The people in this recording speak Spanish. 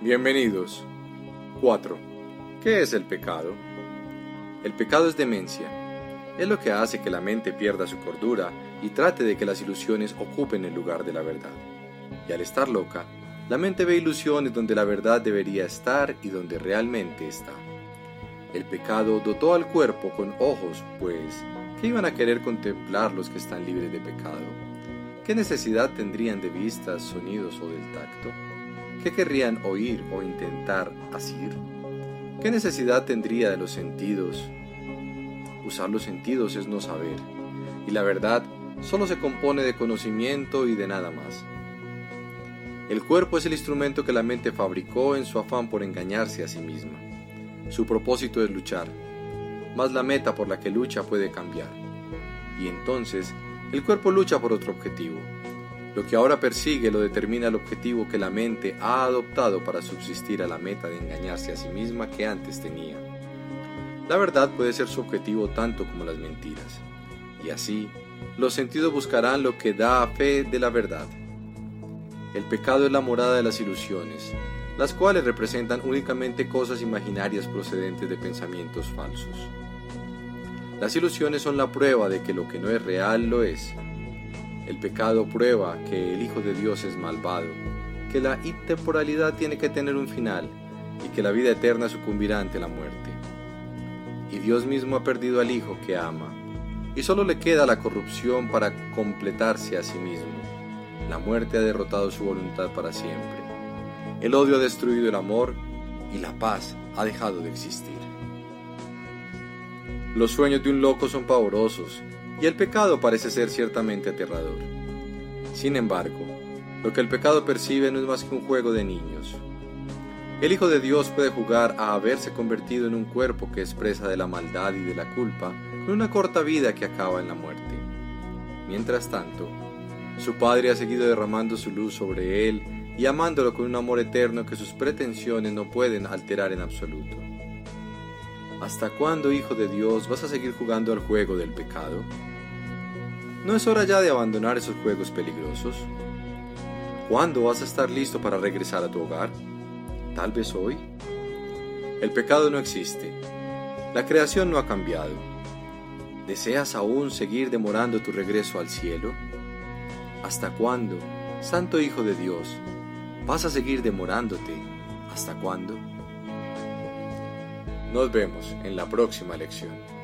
Bienvenidos. 4. ¿Qué es el pecado? El pecado es demencia. Es lo que hace que la mente pierda su cordura y trate de que las ilusiones ocupen el lugar de la verdad. Y al estar loca, la mente ve ilusiones donde la verdad debería estar y donde realmente está. El pecado dotó al cuerpo con ojos, pues, ¿qué iban a querer contemplar los que están libres de pecado? ¿Qué necesidad tendrían de vistas, sonidos o del tacto? ¿Qué querrían oír o intentar asir? ¿Qué necesidad tendría de los sentidos? Usar los sentidos es no saber, y la verdad solo se compone de conocimiento y de nada más. El cuerpo es el instrumento que la mente fabricó en su afán por engañarse a sí misma. Su propósito es luchar, mas la meta por la que lucha puede cambiar. Y entonces, el cuerpo lucha por otro objetivo, lo que ahora persigue lo determina el objetivo que la mente ha adoptado para subsistir a la meta de engañarse a sí misma que antes tenía. La verdad puede ser su objetivo tanto como las mentiras. Y así, los sentidos buscarán lo que da fe de la verdad. El pecado es la morada de las ilusiones, las cuales representan únicamente cosas imaginarias procedentes de pensamientos falsos. Las ilusiones son la prueba de que lo que no es real lo es, el pecado prueba que el Hijo de Dios es malvado, que la intemporalidad tiene que tener un final y que la vida eterna sucumbirá ante la muerte. Y Dios mismo ha perdido al Hijo que ama, y solo le queda la corrupción para completarse a sí mismo. La muerte ha derrotado su voluntad para siempre. El odio ha destruido el amor y la paz ha dejado de existir. Los sueños de un loco son pavorosos y el pecado parece ser ciertamente aterrador. Sin embargo, lo que el pecado percibe no es más que un juego de niños. El Hijo de Dios puede jugar a haberse convertido en un cuerpo que expresa de la maldad y de la culpa con una corta vida que acaba en la muerte. Mientras tanto, su Padre ha seguido derramando su luz sobre él y amándolo con un amor eterno que sus pretensiones no pueden alterar en absoluto. ¿Hasta cuándo, Hijo de Dios, vas a seguir jugando al juego del pecado? ¿No es hora ya de abandonar esos juegos peligrosos? ¿Cuándo vas a estar listo para regresar a tu hogar? Tal vez hoy. El pecado no existe. La creación no ha cambiado. ¿Deseas aún seguir demorando tu regreso al cielo? ¿Hasta cuándo, Santo Hijo de Dios, vas a seguir demorándote? ¿Hasta cuándo? Nos vemos en la próxima lección.